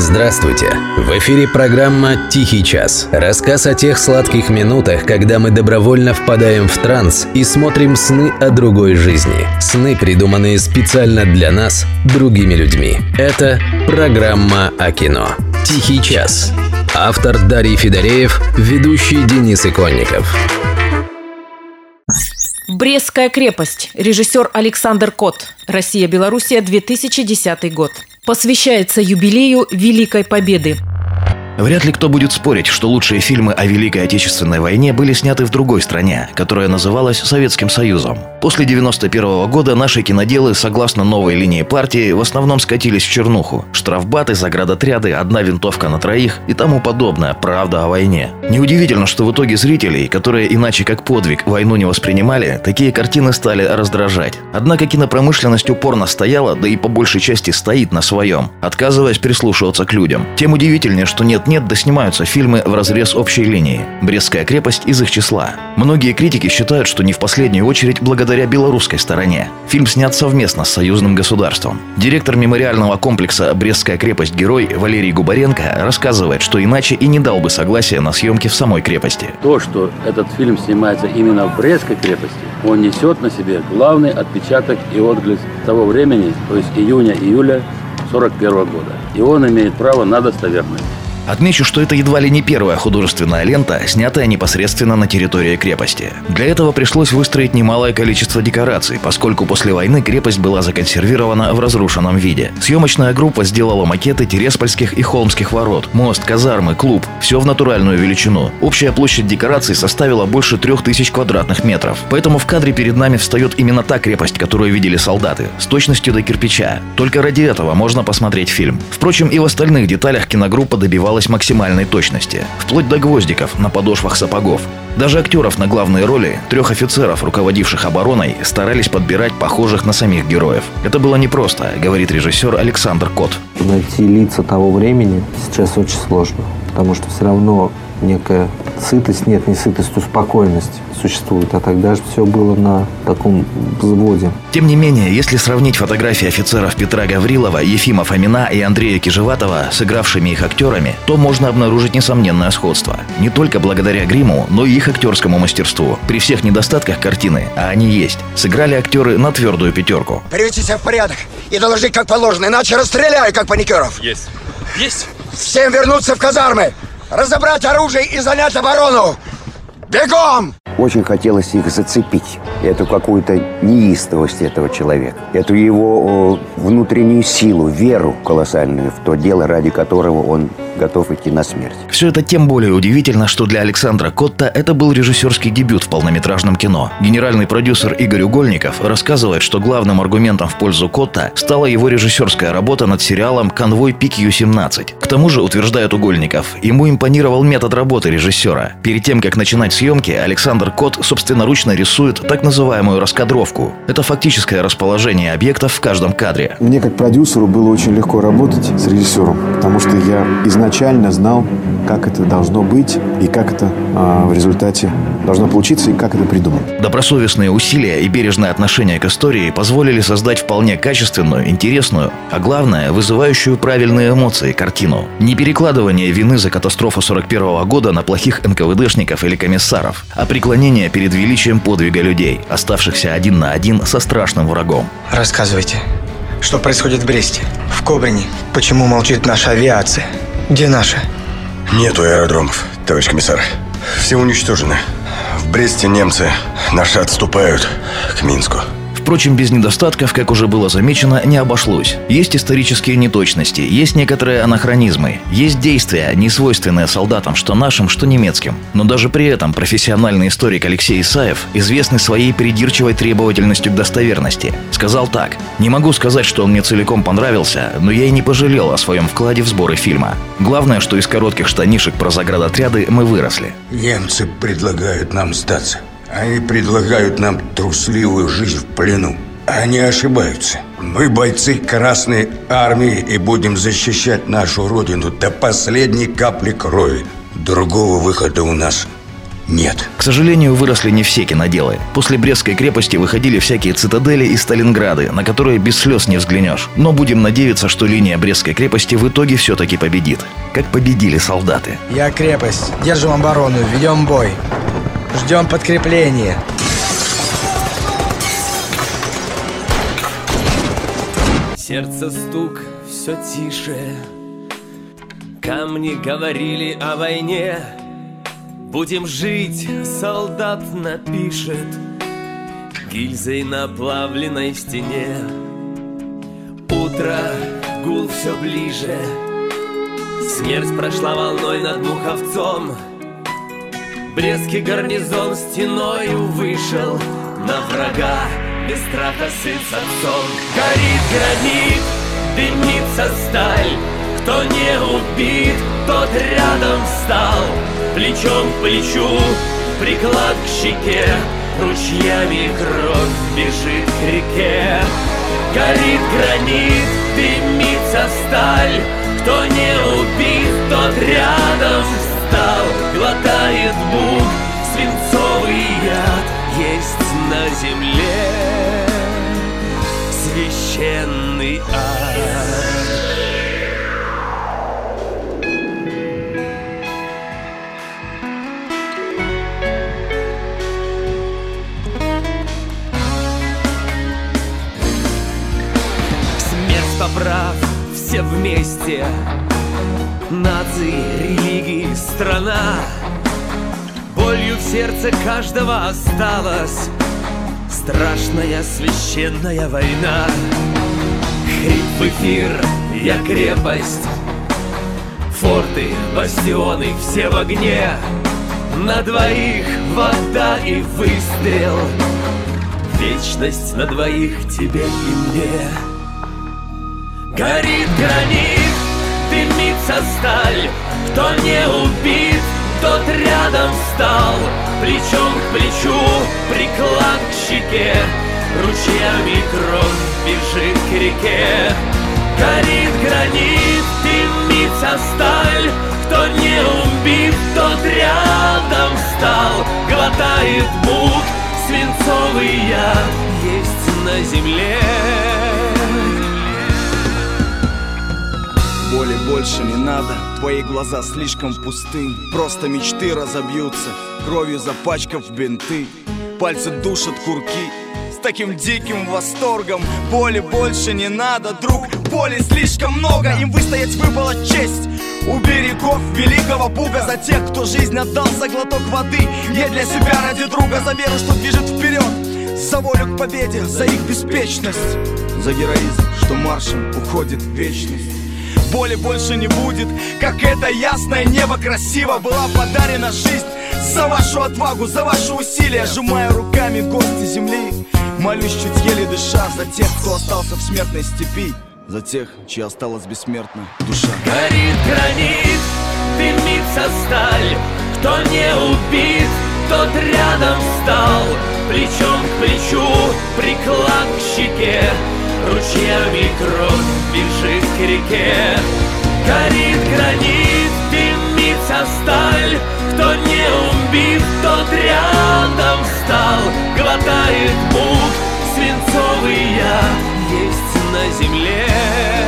Здравствуйте! В эфире программа «Тихий час». Рассказ о тех сладких минутах, когда мы добровольно впадаем в транс и смотрим сны о другой жизни. Сны, придуманные специально для нас, другими людьми. Это программа о кино. «Тихий час». Автор Дарий Федореев, ведущий Денис Иконников. Брестская крепость. Режиссер Александр Кот. Россия-Белоруссия, 2010 год. Посвящается юбилею Великой Победы. Вряд ли кто будет спорить, что лучшие фильмы о Великой Отечественной войне были сняты в другой стране, которая называлась Советским Союзом. После 91 года наши киноделы, согласно новой линии партии, в основном скатились в чернуху. Штрафбаты, заградотряды, одна винтовка на троих и тому подобное. Правда о войне. Неудивительно, что в итоге зрителей, которые иначе как подвиг войну не воспринимали, такие картины стали раздражать. Однако кинопромышленность упорно стояла, да и по большей части стоит на своем, отказываясь прислушиваться к людям. Тем удивительнее, что нет нет, да снимаются фильмы в разрез общей линии. «Брестская крепость» из их числа. Многие критики считают, что не в последнюю очередь благодаря белорусской стороне. Фильм снят совместно с союзным государством. Директор мемориального комплекса «Брестская крепость. Герой» Валерий Губаренко рассказывает, что иначе и не дал бы согласия на съемки в самой крепости. То, что этот фильм снимается именно в Брестской крепости, он несет на себе главный отпечаток и отглядь того времени, то есть июня-июля 41 года. И он имеет право на достоверность. Отмечу, что это едва ли не первая художественная лента, снятая непосредственно на территории крепости. Для этого пришлось выстроить немалое количество декораций, поскольку после войны крепость была законсервирована в разрушенном виде. Съемочная группа сделала макеты Тереспольских и Холмских ворот, мост, казармы, клуб. Все в натуральную величину. Общая площадь декораций составила больше трех тысяч квадратных метров. Поэтому в кадре перед нами встает именно та крепость, которую видели солдаты, с точностью до кирпича. Только ради этого можно посмотреть фильм. Впрочем, и в остальных деталях киногруппа добивалась добивалась максимальной точности, вплоть до гвоздиков на подошвах сапогов. Даже актеров на главные роли, трех офицеров, руководивших обороной, старались подбирать похожих на самих героев. Это было непросто, говорит режиссер Александр Кот. Найти лица того времени сейчас очень сложно, потому что все равно некая сытость, нет, не сытость, спокойность существует. А тогда же все было на таком взводе. Тем не менее, если сравнить фотографии офицеров Петра Гаврилова, Ефима Фомина и Андрея Кижеватова с игравшими их актерами, то можно обнаружить несомненное сходство. Не только благодаря гриму, но и их актерскому мастерству. При всех недостатках картины, а они есть, сыграли актеры на твердую пятерку. Приведите себя в порядок и доложить как положено, иначе расстреляю, как паникеров. Есть. Есть. Всем вернуться в казармы, разобрать оружие и занять оборону. Бегом! Очень хотелось их зацепить, эту какую-то неистовость этого человека, эту его внутреннюю силу, веру колоссальную в то дело, ради которого он готов идти на смерть. Все это тем более удивительно, что для Александра Котта это был режиссерский дебют в полнометражном кино. Генеральный продюсер Игорь Угольников рассказывает, что главным аргументом в пользу Котта стала его режиссерская работа над сериалом «Конвой PQ-17». К тому же, утверждает Угольников, ему импонировал метод работы режиссера. Перед тем, как начинать съемки, Александр Кот собственноручно рисует так называемую раскадровку. Это фактическое расположение объектов в каждом кадре. Мне как продюсеру было очень легко работать с режиссером, потому что я изначально изначально знал, как это должно быть и как это э, в результате должно получиться и как это придумано. Добросовестные усилия и бережное отношение к истории позволили создать вполне качественную, интересную, а главное, вызывающую правильные эмоции картину. Не перекладывание вины за катастрофу 41 года на плохих НКВДшников или комиссаров, а преклонение перед величием подвига людей, оставшихся один на один со страшным врагом. Рассказывайте, что происходит в Бресте, в Кобрине, почему молчит наша авиация? Где наши? Нету аэродромов, товарищ комиссар. Все уничтожены. В Бресте немцы наши отступают к Минску. Впрочем, без недостатков, как уже было замечено, не обошлось. Есть исторические неточности, есть некоторые анахронизмы, есть действия, не свойственные солдатам, что нашим, что немецким. Но даже при этом профессиональный историк Алексей Исаев, известный своей придирчивой требовательностью к достоверности, сказал так. «Не могу сказать, что он мне целиком понравился, но я и не пожалел о своем вкладе в сборы фильма. Главное, что из коротких штанишек про заградотряды мы выросли». Немцы предлагают нам сдаться. Они предлагают нам трусливую жизнь в плену. Они ошибаются. Мы бойцы Красной Армии и будем защищать нашу Родину до последней капли крови. Другого выхода у нас нет. К сожалению, выросли не все киноделы. После Брестской крепости выходили всякие цитадели и Сталинграды, на которые без слез не взглянешь. Но будем надеяться, что линия Брестской крепости в итоге все-таки победит. Как победили солдаты. Я крепость. Держим оборону, ведем бой. Ждем подкрепления. Сердце стук все тише. Камни говорили о войне. Будем жить, солдат напишет. Гильзой на плавленной стене. Утро, гул все ближе. Смерть прошла волной над Муховцом Брестский гарнизон стеною вышел. На врага без страха сын с отцом Горит гранит, дымится сталь. Кто не убит, тот рядом встал. Плечом к плечу, приклад к щеке. Ручьями кровь бежит к реке. Горит гранит, дымится сталь. Кто не убит, тот рядом встал Глотает бук, свинцовый яд Есть на земле. Священный ад. Поправ, все вместе Нации, религии, страна. Болью в сердце каждого осталась Страшная священная война. Хрип в эфир, я крепость. Форты, бастионы, все в огне. На двоих вода и выстрел. Вечность на двоих тебе и мне. Горит гранит, дымится сталь. Кто не убит, тот рядом встал Плечом к плечу, приклад к щеке. Ручьями кровь бежит к реке. Горит гранит, дымится сталь. Кто не убит, тот рядом встал Глотает бук, свинцовый яд. Есть на земле Боли больше не надо, твои глаза слишком пусты Просто мечты разобьются, кровью запачкав бинты Пальцы душат курки. С таким диким восторгом Боли больше не надо, друг, боли слишком много Им выстоять выпала честь. У берегов великого Буга За тех, кто жизнь отдал за глоток воды. Не для себя, ради друга, за веру, что движет вперед. За волю к победе, за их беспечность. За героизм, что маршем уходит вечность боли больше не будет. Как это ясное небо красиво Была подарена жизнь. За вашу отвагу, за ваши усилия Сжимая руками кости земли. Молюсь чуть еле дыша за тех, кто остался в смертной степи. За тех, чья осталась бессмертна душа. Горит гранит, дымится сталь. Кто не убит, тот рядом встал Плечом к плечу, приклад к щеке Ручьями кровь бежит к реке. Горит гранит, дымится сталь. Кто не убит, тот рядом встал Глотает мук, свинцовый яд Есть на земле